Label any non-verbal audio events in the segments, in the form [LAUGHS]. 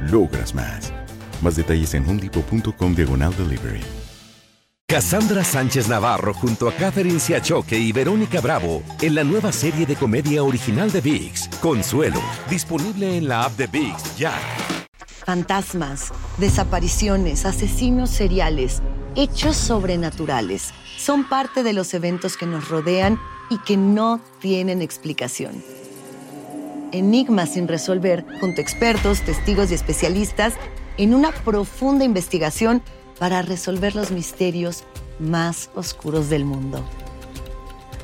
logras más. Más detalles en homedepot.com diagonal delivery. Cassandra Sánchez Navarro junto a Catherine Siachoque y Verónica Bravo en la nueva serie de comedia original de VIX, Consuelo, disponible en la app de VIX ya. Fantasmas, desapariciones, asesinos seriales, hechos sobrenaturales son parte de los eventos que nos rodean y que no tienen explicación. Enigmas sin resolver, junto a expertos, testigos y especialistas, en una profunda investigación para resolver los misterios más oscuros del mundo.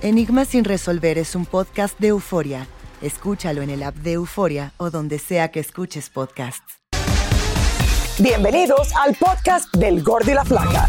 Enigmas sin resolver es un podcast de euforia. Escúchalo en el app de Euforia o donde sea que escuches podcasts. Bienvenidos al podcast del Gordi y la Flaca.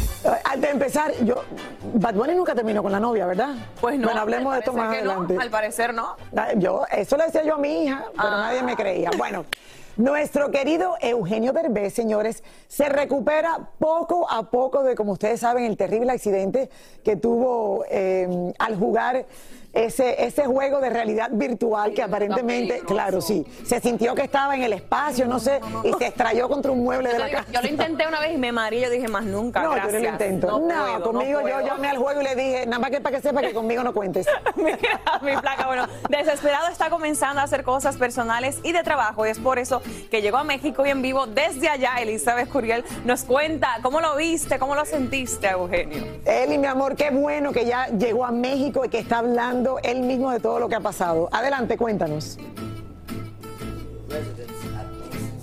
Antes de empezar, yo, Bad Bunny nunca terminó con la novia, ¿verdad? Pues no. Bueno, hablemos de esto más no, adelante. al parecer no. Ah, Yo, eso le decía yo a mi hija, pero Ah. nadie me creía. Bueno, nuestro querido Eugenio Derbez, señores, se recupera poco a poco de, como ustedes saben, el terrible accidente que tuvo eh, al jugar ese, ese juego de realidad virtual que aparentemente, claro, sí, se sintió que estaba en el espacio, no sé, y se estrelló contra un mueble de la casa. yo lo intenté una vez y me mareé. Yo dije, más nunca. No, gracias. yo no lo intento. No, puedo, conmigo yo llamé al juego y le dije, nada más que para que sepa que conmigo no cuentes. Mira, [LAUGHS] mi placa, bueno, desesperado está comenzando a hacer cosas personales y de trabajo y es por eso que llegó a México y en vivo desde allá Elizabeth Curiel nos cuenta cómo lo viste, cómo lo sentiste, Eugenio. Eli, mi amor, qué bueno que ya llegó a México y que está hablando él mismo de todo lo que ha pasado. Adelante, cuéntanos.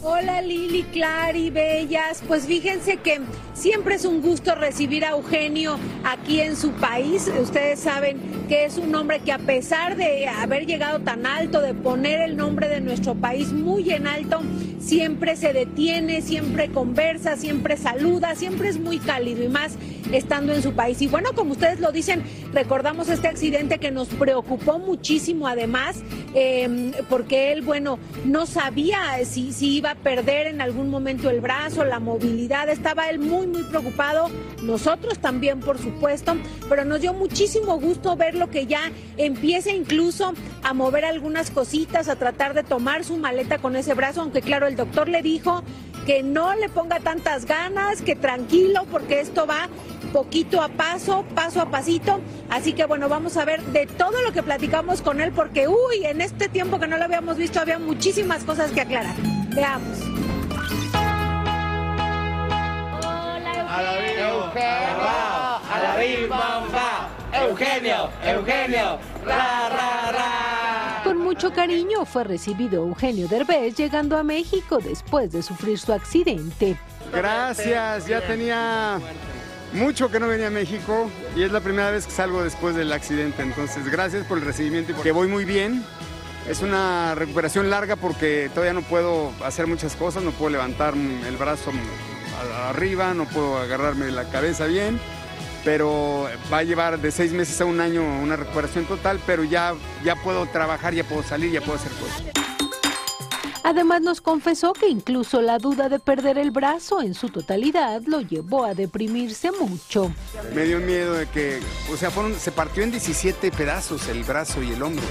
Hola Lili, Clary, Bellas. Pues fíjense que siempre es un gusto recibir a Eugenio aquí en su país. Ustedes saben que es un hombre que a pesar de haber llegado tan alto, de poner el nombre de nuestro país muy en alto, siempre se detiene, siempre conversa, siempre saluda, siempre es muy cálido y más estando en su país. Y bueno, como ustedes lo dicen, recordamos este accidente que nos preocupó muchísimo además, eh, porque él, bueno, no sabía si, si iba perder en algún momento el brazo, la movilidad, estaba él muy, muy preocupado, nosotros también, por supuesto, pero nos dio muchísimo gusto verlo que ya empieza incluso a mover algunas cositas, a tratar de tomar su maleta con ese brazo, aunque claro, el doctor le dijo que no le ponga tantas ganas, que tranquilo, porque esto va poquito a paso, paso a pasito. Así que bueno, vamos a ver de todo lo que platicamos con él, porque uy, en este tiempo que no lo habíamos visto había muchísimas cosas que aclarar. Veamos. Con mucho cariño fue recibido Eugenio Derbez llegando a México después de sufrir su accidente. Gracias, ya tenía mucho que no venía a México y es la primera vez que salgo después del accidente, entonces gracias por el recibimiento y porque voy muy bien. Es una recuperación larga porque todavía no puedo hacer muchas cosas, no puedo levantar el brazo arriba, no puedo agarrarme la cabeza bien, pero va a llevar de seis meses a un año una recuperación total, pero ya, ya puedo trabajar, ya puedo salir, ya puedo hacer cosas. Además nos confesó que incluso la duda de perder el brazo en su totalidad lo llevó a deprimirse mucho. Me dio miedo de que, o sea, fueron, se partió en 17 pedazos el brazo y el hombro.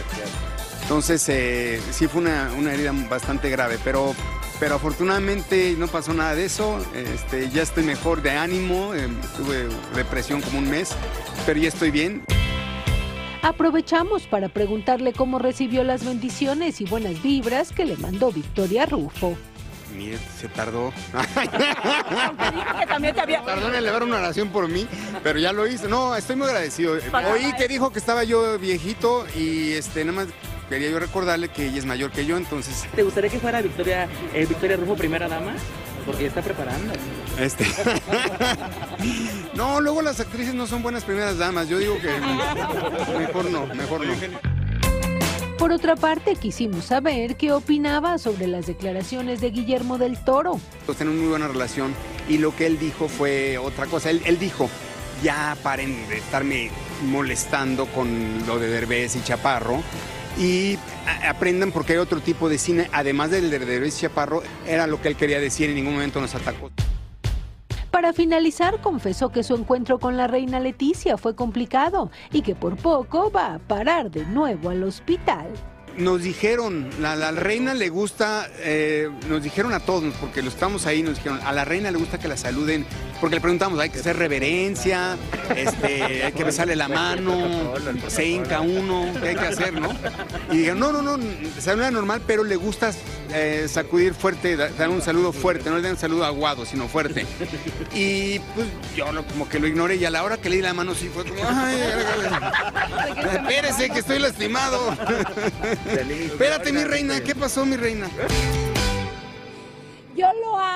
Entonces, eh, sí fue una, herida bastante grave, pero, pero afortunadamente no pasó nada de eso. Este, ya estoy mejor de ánimo, eh, tuve depresión como un mes, pero ya estoy bien. Aprovechamos para preguntarle cómo recibió las bendiciones y buenas vibras que le mandó Victoria Rufo. Mire, se tardó. que también te había... Tardó en elevar una oración por mí, pero ya lo hice. No, estoy muy agradecido. Oí que dijo que estaba yo viejito y este, nada más quería yo recordarle que ella es mayor que yo, entonces... ¿Te gustaría que fuera Victoria, eh, Victoria Rufo primera dama? Porque ya está preparando. Este. [LAUGHS] no, luego las actrices no son buenas primeras damas. Yo digo que mejor no, mejor no. Por otra parte, quisimos saber qué opinaba sobre las declaraciones de Guillermo del Toro. Pues tenemos muy buena relación y lo que él dijo fue otra cosa. Él, él dijo, ya paren de estarme molestando con lo de Derbez y Chaparro y aprendan porque hay otro tipo de cine, además del de y Chaparro, era lo que él quería decir, en ningún momento nos atacó. Para finalizar, confesó que su encuentro con la reina Leticia fue complicado y que por poco va a parar de nuevo al hospital. Nos dijeron, la, la reina le gusta, eh, nos dijeron a todos, porque lo estamos ahí, nos dijeron, a la reina le gusta que la saluden, porque le preguntamos, hay que hacer reverencia, este, hay que besarle la mano, se hinca uno, ¿qué hay que hacer, no? Y dijeron, no, no, no, saluda normal, pero le gusta eh, sacudir fuerte, da- dar un saludo fuerte, no le dan un saludo aguado, sino fuerte. Y pues yo lo- como que lo ignoré y a la hora que le di la mano sí fue como, ay, espérese que estoy lastimado. Espérate, mi reina, ¿qué pasó, mi reina?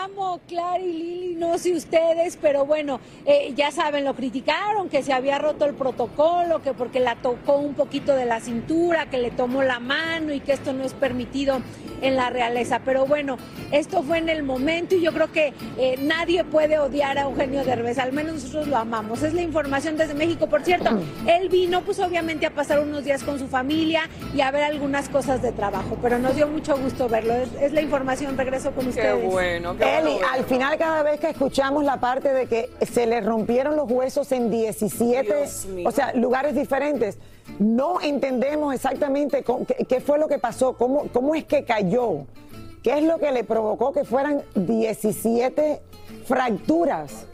Amo, Clara y Lili, no sé ustedes, pero bueno, eh, ya saben, lo criticaron, que se había roto el protocolo, que porque la tocó un poquito de la cintura, que le tomó la mano y que esto no es permitido en la realeza. Pero bueno, esto fue en el momento y yo creo que eh, nadie puede odiar a Eugenio Derbez, al menos nosotros lo amamos. Es la información desde México. Por cierto, [CLEARS THROAT] él vino pues obviamente a pasar unos días con su familia y a ver algunas cosas de trabajo, pero nos dio mucho gusto verlo. Es, es la información, regreso con ustedes. bueno, qué Eli, al final cada vez que escuchamos la parte de que se le rompieron los huesos en 17, Dios mío. o sea, lugares diferentes, no entendemos exactamente cómo- qué, qué fue lo que pasó, cómo, cómo es que cayó, qué es lo que le provocó que fueran 17 fracturas.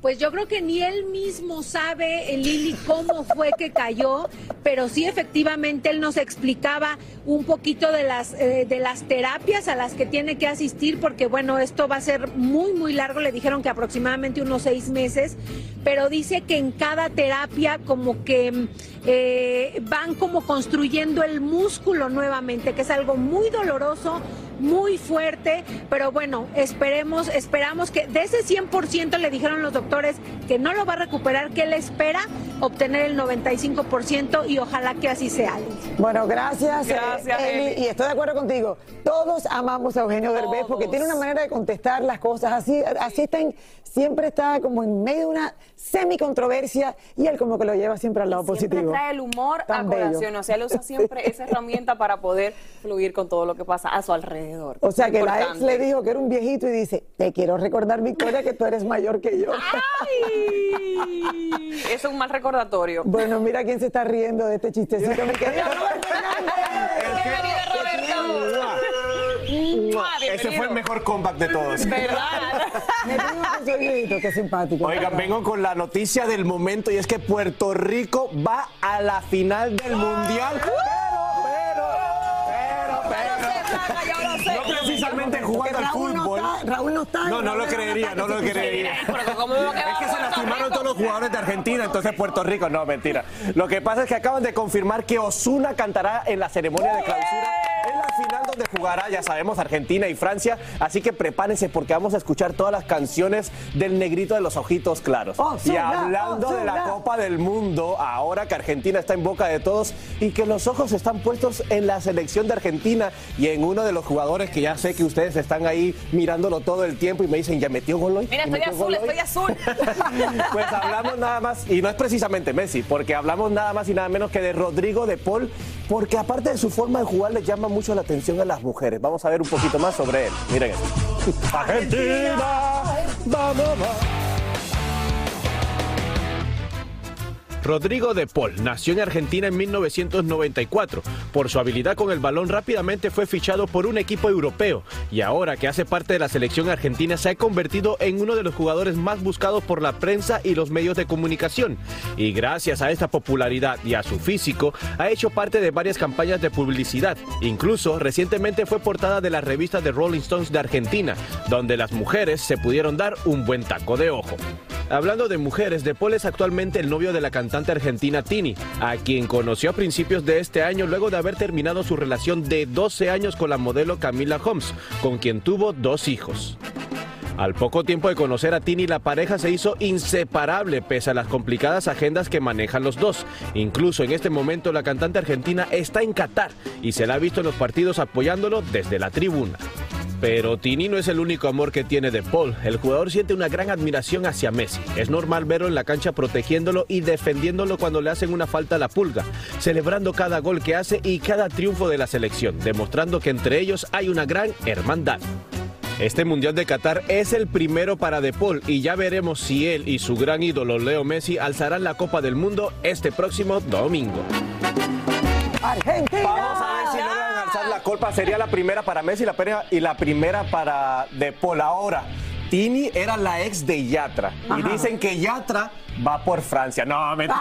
Pues yo creo que ni él mismo sabe, eh, Lili, cómo fue que cayó, pero sí efectivamente él nos explicaba un poquito de las, eh, de las terapias a las que tiene que asistir, porque bueno, esto va a ser muy, muy largo, le dijeron que aproximadamente unos seis meses, pero dice que en cada terapia como que eh, van como construyendo el músculo nuevamente, que es algo muy doloroso, muy fuerte, pero bueno, esperemos, esperamos que de ese 100% le dijeron los doctores que no lo va a recuperar, que él espera obtener el 95% y ojalá que así sea. Bueno, gracias, eh, Gracias, Eli, Eli. y estoy de acuerdo contigo. Todos amamos a Eugenio Derbez porque tiene una manera de contestar las cosas. Así, así está en- siempre está como en medio de una semi-controversia y él como que lo lleva siempre al lado Siempre positivo. trae el humor Tan a bello. colación, o sea, él usa siempre esa herramienta para poder fluir con todo lo que pasa a su alrededor. O sea que la ex le dijo que era un viejito y dice, te quiero recordar, Victoria, que tú eres mayor que yo. ¡Ay! Es un mal recordatorio. Bueno, mira quién se está riendo de este chistecito. mi querido [LAUGHS] Bienvenido, Roberto. Ese fue el mejor comeback de todos. ¿Verdad? [LAUGHS] Viejito, qué simpático. Oigan, vengo con la noticia del momento y es que Puerto Rico va a la final del Mundial. Pero, pero, pero, pero. No precisamente jugando al fútbol. está, Raúl no está. No, no lo creería, no lo creería. Pero ¿cómo me va a quedar Es que se lastimaron todos los jugadores de Argentina, entonces Puerto Rico, no, mentira. Lo que pasa es que acaban de confirmar que Osuna cantará en la ceremonia de clausura final donde jugará, ya sabemos, Argentina y Francia. Así que prepárense porque vamos a escuchar todas las canciones del negrito de los ojitos claros. Osuna, y hablando de la. Copa del Mundo, ahora que Argentina está en boca de todos y que los ojos están puestos en la selección de Argentina y en uno de los jugadores que ya sé que ustedes están ahí mirándolo todo el tiempo y me dicen, ¿ya metió gol hoy? Mira, ¿Ya estoy metió azul, gol hoy?" estoy azul. [LAUGHS] Pues hablamos nada más, y no es precisamente Messi, porque hablamos nada más y nada menos que de Rodrigo de Paul, porque aparte de su forma de jugar le llama mucho la atención a las mujeres. Vamos a ver un poquito más sobre él. Miren. Argentina, vamos, vamos. Rodrigo de Paul nació en Argentina en 1994. Por su habilidad con el balón rápidamente fue fichado por un equipo europeo y ahora que hace parte de la selección argentina se ha convertido en uno de los jugadores más buscados por la prensa y los medios de comunicación. Y gracias a esta popularidad y a su físico ha hecho parte de varias campañas de publicidad. Incluso recientemente fue portada de la revista de Rolling Stones de Argentina, donde las mujeres se pudieron dar un buen taco de ojo. Hablando de mujeres, De Paul es actualmente el novio de la cantante argentina Tini, a quien conoció a principios de este año luego de haber terminado su relación de 12 años con la modelo Camila Holmes, con quien tuvo dos hijos. Al poco tiempo de conocer a Tini, la pareja se hizo inseparable pese a las complicadas agendas que manejan los dos. Incluso en este momento la cantante argentina está en Qatar y se la ha visto en los partidos apoyándolo desde la tribuna. Pero Tini no es el único amor que tiene de Paul. El jugador siente una gran admiración hacia Messi. Es normal verlo en la cancha protegiéndolo y defendiéndolo cuando le hacen una falta a la pulga, celebrando cada gol que hace y cada triunfo de la selección, demostrando que entre ellos hay una gran hermandad. Este Mundial de Qatar es el primero para De Paul y ya veremos si él y su gran ídolo Leo Messi alzarán la Copa del Mundo este próximo domingo. Argentina. Vamos a ver si la copa. Sería la primera para Messi la primera- y la primera para De Paul. Ahora, Tini era la ex de Yatra. Y dicen que Yatra va por Francia. No, me... Que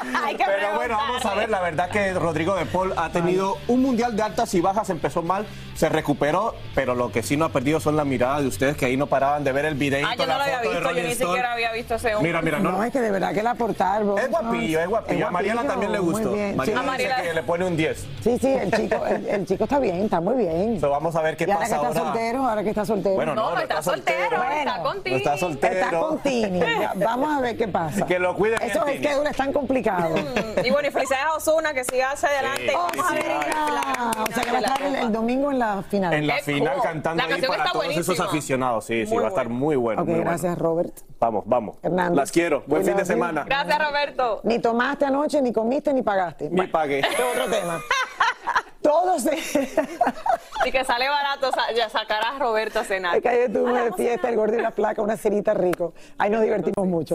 [LAUGHS] Pero bueno, vamos a ver, la verdad que Rodrigo de Paul ha tenido un mundial de altas y bajas, empezó mal, se recuperó, pero lo que sí no ha perdido son la mirada de ustedes que ahí no paraban de ver el videito, Ah, yo no la lo había visto, yo ni siquiera había visto ese hombre. Mira, mira, no, No, es que de verdad que la portar. Es guapillo, es guapillo. A Mariela también le gustó. Mariela Sí. dice que le pone un 10. Sí, sí, el chico, el, el chico está bien, está muy bien. So, vamos a ver qué y ahora pasa que está ahora. soltero, ahora que está soltero. Bueno, no, No, no está está soltero, soltero. está con Tini. No está soltero. Está con Tini. [LAUGHS] Vamos a ver qué pasa. Que lo cuide Esos Tini. schedules están complicados. Y bueno, y felicidades a Osuna que siga hacia adelante. Oh, Mariela. O sea que va a estar el, el domingo en la final. En la Qué final cool. cantando La ahí para todos esos aficionados. Sí, sí, va a estar muy bueno. Ok, muy bueno. gracias, Robert. Vamos, vamos. Hernández. Las quiero. Buen fin de semana. Gracias, Roberto. Ni tomaste anoche, ni comiste, ni pagaste. Ni pagué. Este es otro tema. [LAUGHS] Todos se... Y que sale barato ya sacar a Roberto a cenar. Ay, calle tú de fiesta, el gordo y la placa, una cenita rico. Ahí nos divertimos mucho.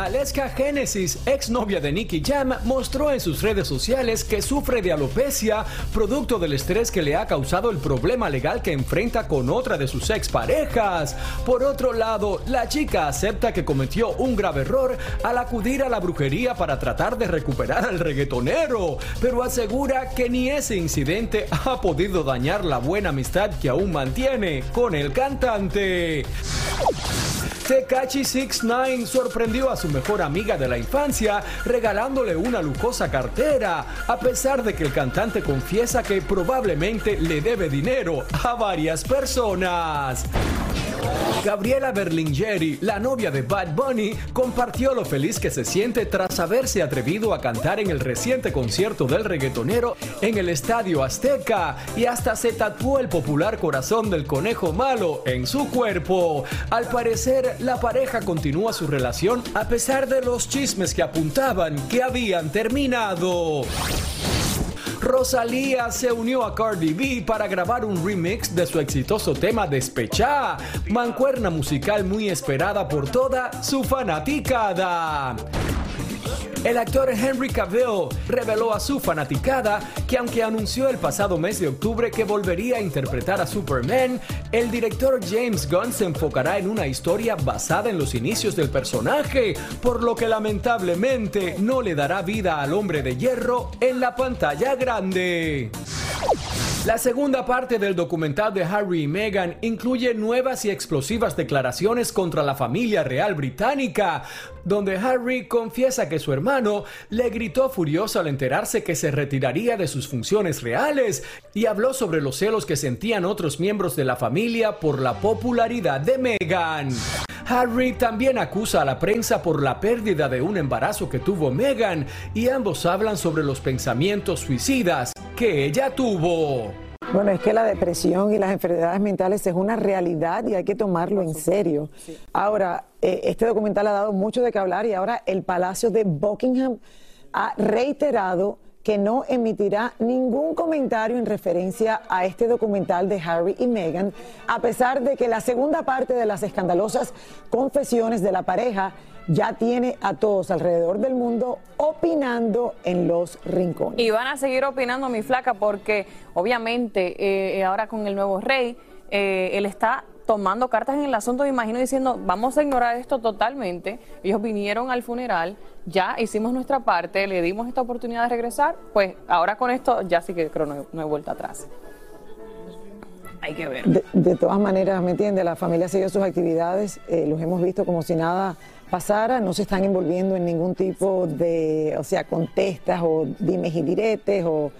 Aleska Genesis, exnovia de Nicky Jam, mostró en sus redes sociales que sufre de alopecia, producto del estrés que le ha causado el problema legal que enfrenta con otra de sus exparejas. Por otro lado, la chica acepta que cometió un grave error al acudir a la brujería para tratar de recuperar al reggaetonero, pero asegura que ni ese incidente ha podido dañar la buena amistad que aún mantiene con el cantante. Tekachi 69 sorprendió a su mejor amiga de la infancia regalándole una lujosa cartera, a pesar de que el cantante confiesa que probablemente le debe dinero a varias personas. Gabriela Berlingeri, la novia de Bad Bunny, compartió lo feliz que se siente tras haberse atrevido a cantar en el reciente concierto del reggaetonero en el Estadio Azteca y hasta se tatuó el popular corazón del conejo malo en su cuerpo. Al parecer, la pareja continúa su relación a pesar de los chismes que apuntaban que habían terminado. Rosalía se unió a Cardi B para grabar un remix de su exitoso tema Despechá, mancuerna musical muy esperada por toda su fanaticada. El actor Henry Cavill reveló a su fanaticada que aunque anunció el pasado mes de octubre que volvería a interpretar a Superman, el director James Gunn se enfocará en una historia basada en los inicios del personaje, por lo que lamentablemente no le dará vida al hombre de hierro en la pantalla grande. La segunda parte del documental de Harry y Meghan incluye nuevas y explosivas declaraciones contra la familia real británica, donde Harry confiesa que su hermano le gritó furioso al enterarse que se retiraría de sus funciones reales y habló sobre los celos que sentían otros miembros de la familia por la popularidad de Meghan. Harry también acusa a la prensa por la pérdida de un embarazo que tuvo Meghan y ambos hablan sobre los pensamientos suicidas que ella tuvo. Bueno, es que la depresión y las enfermedades mentales es una realidad y hay que tomarlo en serio. Ahora, eh, este documental ha dado mucho de qué hablar y ahora el Palacio de Buckingham ha reiterado que no emitirá ningún comentario en referencia a este documental de Harry y Meghan, a pesar de que la segunda parte de las escandalosas confesiones de la pareja ya tiene a todos alrededor del mundo opinando en los rincones. Y van a seguir opinando, mi flaca, porque obviamente eh, ahora con el nuevo rey, eh, él está tomando cartas en el asunto, me imagino, diciendo, vamos a ignorar esto totalmente. Ellos vinieron al funeral, ya hicimos nuestra parte, le dimos esta oportunidad de regresar, pues ahora con esto ya sí que creo no, no hay vuelta atrás. Hay que ver. De, todas maneras, ¿me entiende? La familia seguido sus actividades, eh, los hemos visto como si nada pasara, no se están envolviendo en ningún tipo de, o sea, contestas o dimes y diretes o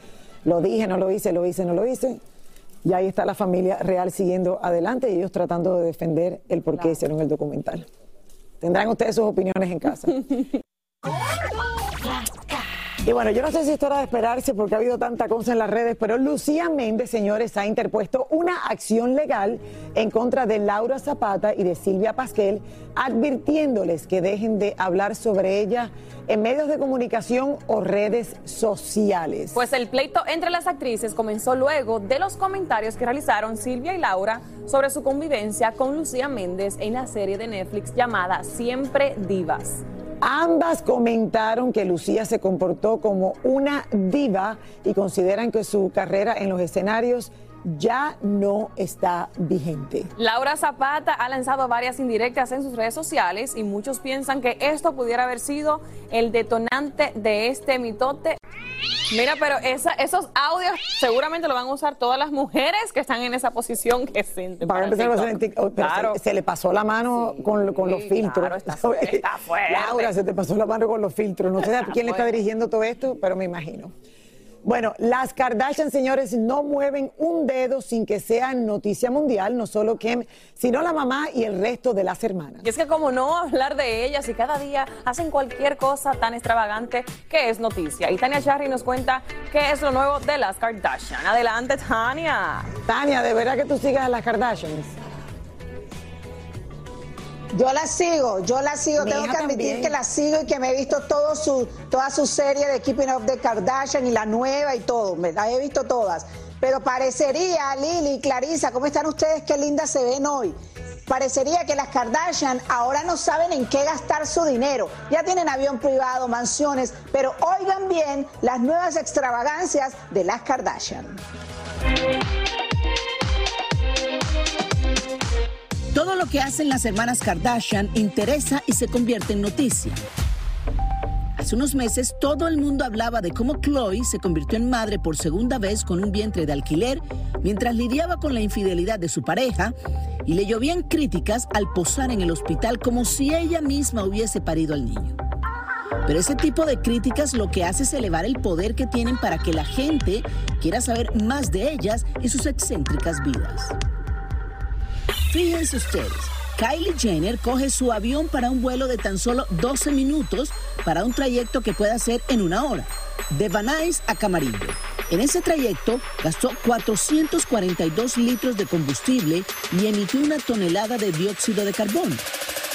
lo dije, no lo hice, lo hice, no lo hice. Y ahí está la familia real siguiendo adelante y ellos tratando de defender el por qué hicieron el documental. Tendrán ustedes sus opiniones en casa. [LAUGHS] Y bueno, yo no sé si esto era de esperarse porque ha habido tanta cosa en las redes, pero Lucía Méndez, señores, ha interpuesto una acción legal en contra de Laura Zapata y de Silvia Pasquel, advirtiéndoles que dejen de hablar sobre ella en medios de comunicación o redes sociales. Pues el pleito entre las actrices comenzó luego de los comentarios que realizaron Silvia y Laura sobre su convivencia con Lucía Méndez en la serie de Netflix llamada Siempre Divas. Ambas comentaron que Lucía se comportó como una diva y consideran que su carrera en los escenarios ya no está vigente. Laura Zapata ha lanzado varias indirectas en sus redes sociales y muchos piensan que esto pudiera haber sido el detonante de este mitote. Mira, pero esos audios seguramente lo van a usar todas las mujeres que están en esa posición que se, para empezar, a se, le pasó la mano con, los filtros. está, [LAUGHS] fuerte. Laura, se te pasó la mano con los filtros. No sé a quién le está dirigiendo todo esto, pero me imagino. Bueno, las Kardashian, señores, no mueven un dedo sin que sea noticia mundial, no solo Kim, sino la mamá y el resto de las hermanas. Y es que como no hablar de ellas y cada día hacen cualquier cosa tan extravagante que es noticia. Y Tania Charry nos cuenta qué es lo nuevo de las Kardashian. Adelante, Tania. Tania, ¿de verdad que tú sigas a las Kardashians? Yo la sigo, yo la sigo, tengo que admitir que la sigo y que me he visto todo su, toda su serie de Keeping Up the Kardashian y la nueva y todo, me la he visto todas. Pero parecería, Lili Clarisa, ¿cómo están ustedes? Qué lindas se ven hoy. Parecería que las Kardashian ahora no saben en qué gastar su dinero. Ya tienen avión privado, mansiones, pero oigan bien las nuevas extravagancias de las Kardashian. Todo lo que hacen las hermanas Kardashian interesa y se convierte en noticia. Hace unos meses todo el mundo hablaba de cómo Chloe se convirtió en madre por segunda vez con un vientre de alquiler mientras lidiaba con la infidelidad de su pareja y le llovían críticas al posar en el hospital como si ella misma hubiese parido al niño. Pero ese tipo de críticas lo que hace es elevar el poder que tienen para que la gente quiera saber más de ellas y sus excéntricas vidas. Fíjense ustedes, Kylie Jenner coge su avión para un vuelo de tan solo 12 minutos para un trayecto que puede hacer en una hora, de Nuys a Camarillo. En ese trayecto gastó 442 litros de combustible y emitió una tonelada de dióxido de carbono.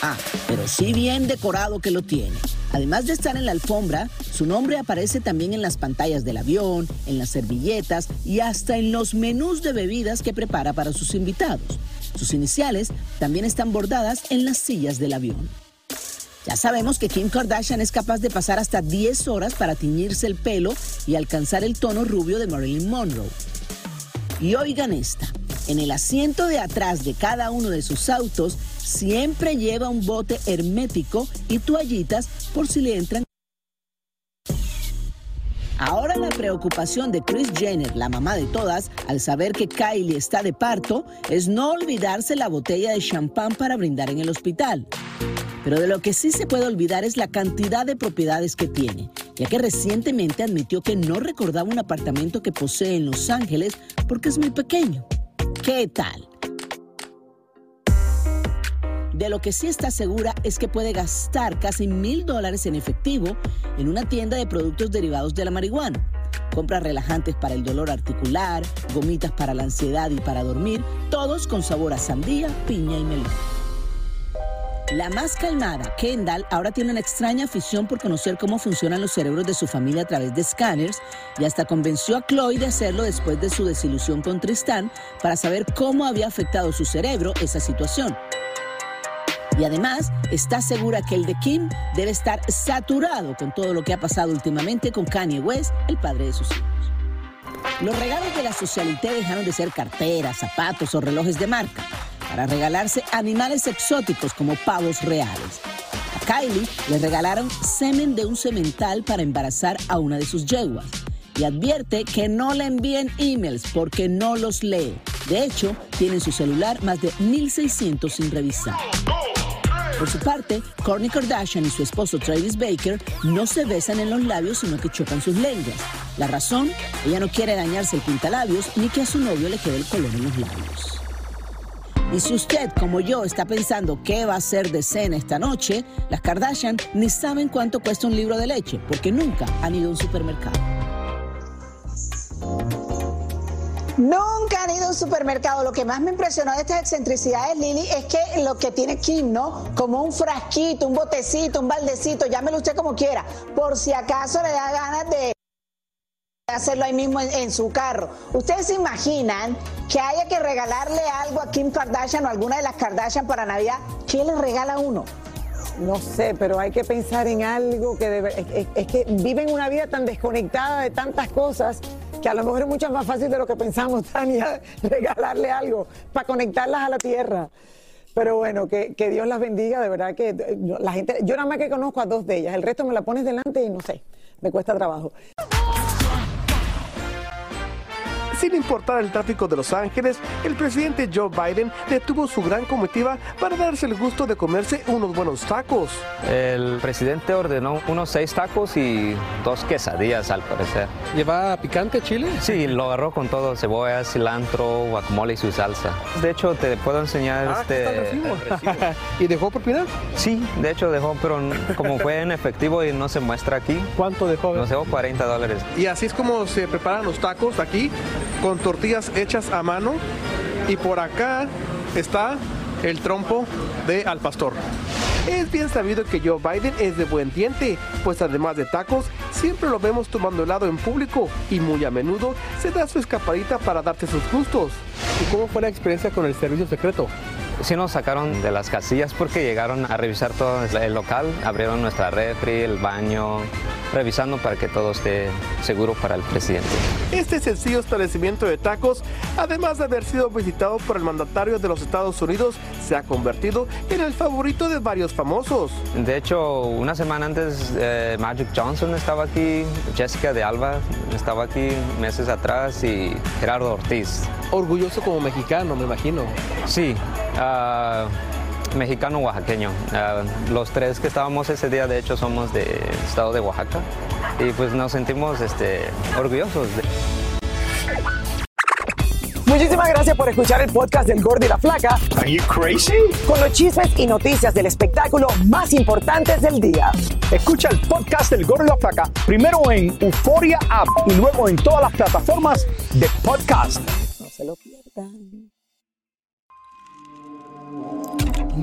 Ah, pero sí bien decorado que lo tiene. Además de estar en la alfombra, su nombre aparece también en las pantallas del avión, en las servilletas y hasta en los menús de bebidas que prepara para sus invitados. Sus iniciales también están bordadas en las sillas del avión. Ya sabemos que Kim Kardashian es capaz de pasar hasta 10 horas para tiñirse el pelo y alcanzar el tono rubio de Marilyn Monroe. Y oigan esta, en el asiento de atrás de cada uno de sus autos siempre lleva un bote hermético y toallitas por si le entran. Ahora la preocupación de Chris Jenner, la mamá de todas, al saber que Kylie está de parto, es no olvidarse la botella de champán para brindar en el hospital. Pero de lo que sí se puede olvidar es la cantidad de propiedades que tiene, ya que recientemente admitió que no recordaba un apartamento que posee en Los Ángeles porque es muy pequeño. ¿Qué tal? De lo que sí está segura es que puede gastar casi mil dólares en efectivo en una tienda de productos derivados de la marihuana. Compra relajantes para el dolor articular, gomitas para la ansiedad y para dormir, todos con sabor a sandía, piña y melón. La más calmada, Kendall, ahora tiene una extraña afición por conocer cómo funcionan los cerebros de su familia a través de escáneres y hasta convenció a Chloe de hacerlo después de su desilusión con Tristan para saber cómo había afectado su cerebro esa situación. Y además está segura que el de Kim debe estar saturado con todo lo que ha pasado últimamente con Kanye West, el padre de sus hijos. Los regalos de la socialité dejaron de ser carteras, zapatos o relojes de marca para regalarse animales exóticos como pavos reales. A Kylie le regalaron semen de un semental para embarazar a una de sus yeguas y advierte que no le envíen emails porque no los lee. De hecho, tiene en su celular más de 1.600 sin revisar. Por su parte, Kourtney Kardashian y su esposo Travis Baker no se besan en los labios, sino que chocan sus lenguas. La razón, ella no quiere dañarse el pintalabios ni que a su novio le quede el color en los labios. Y si usted, como yo, está pensando qué va a hacer de cena esta noche, las Kardashian ni saben cuánto cuesta un libro de leche, porque nunca han ido a un supermercado. Nunca han ido a un supermercado. Lo que más me impresionó de estas excentricidades, Lili, es que lo que tiene Kim, ¿no? Como un frasquito, un botecito, un baldecito, llámelo usted como quiera, por si acaso le da ganas de hacerlo ahí mismo en, su carro. ¿Ustedes se imaginan que haya que regalarle algo a Kim Kardashian o alguna de las Kardashian para Navidad? ¿Qué le regala uno? No sé, pero hay que pensar en algo que debe, es, es, que viven una vida tan desconectada de tantas cosas que a lo mejor es mucho más fácil de lo que pensamos, [LAUGHS] Tania, regalarle algo para conectarlas a la tierra. Pero bueno, que, que, Dios las bendiga, de verdad que la gente, yo nada más que conozco a dos de ellas, el resto me la pones delante y no sé, me cuesta trabajo. Sin importar el tráfico de Los Ángeles, el presidente Joe Biden detuvo su gran comitiva para darse el gusto de comerse unos buenos tacos. El presidente ordenó unos seis tacos y dos quesadillas al parecer. ¿Lleva picante chile? Sí, lo agarró con todo, cebolla, cilantro, guacamole y su salsa. De hecho, te puedo enseñar ah, este... El [LAUGHS] ¿Y dejó propina? Sí, de hecho dejó, pero como fue en efectivo y no se muestra aquí. ¿Cuánto dejó? Nos dejó 40 dólares. Y así es como se preparan los tacos aquí con tortillas hechas a mano y por acá está el trompo de al pastor. Es bien sabido que Joe Biden es de buen diente, pues además de tacos, siempre lo vemos tomando helado en público y muy a menudo se da su escapadita para darte sus gustos. ¿Y cómo fue la experiencia con el servicio secreto? Sí nos sacaron de las casillas porque llegaron a revisar todo el local, abrieron nuestra refri, el baño, revisando para que todo esté seguro para el presidente. Este sencillo establecimiento de tacos, además de haber sido visitado por el mandatario de los Estados Unidos, se ha convertido en el favorito de varios famosos. De hecho, una semana antes eh, Magic Johnson estaba aquí, Jessica de Alba estaba aquí meses atrás y Gerardo Ortiz. Orgulloso como mexicano, me imagino. Sí. Uh, mexicano oaxaqueño. Uh, los tres que estábamos ese día, de hecho, somos del estado de Oaxaca y pues nos sentimos este, orgullosos. De... Muchísimas gracias por escuchar el podcast del Gordo y la Flaca. Are you crazy? Con los chismes y noticias del espectáculo más importantes del día. Escucha el podcast del Gordo y la Flaca primero en Euforia App y luego en todas las plataformas de podcast. No se lo pierdan.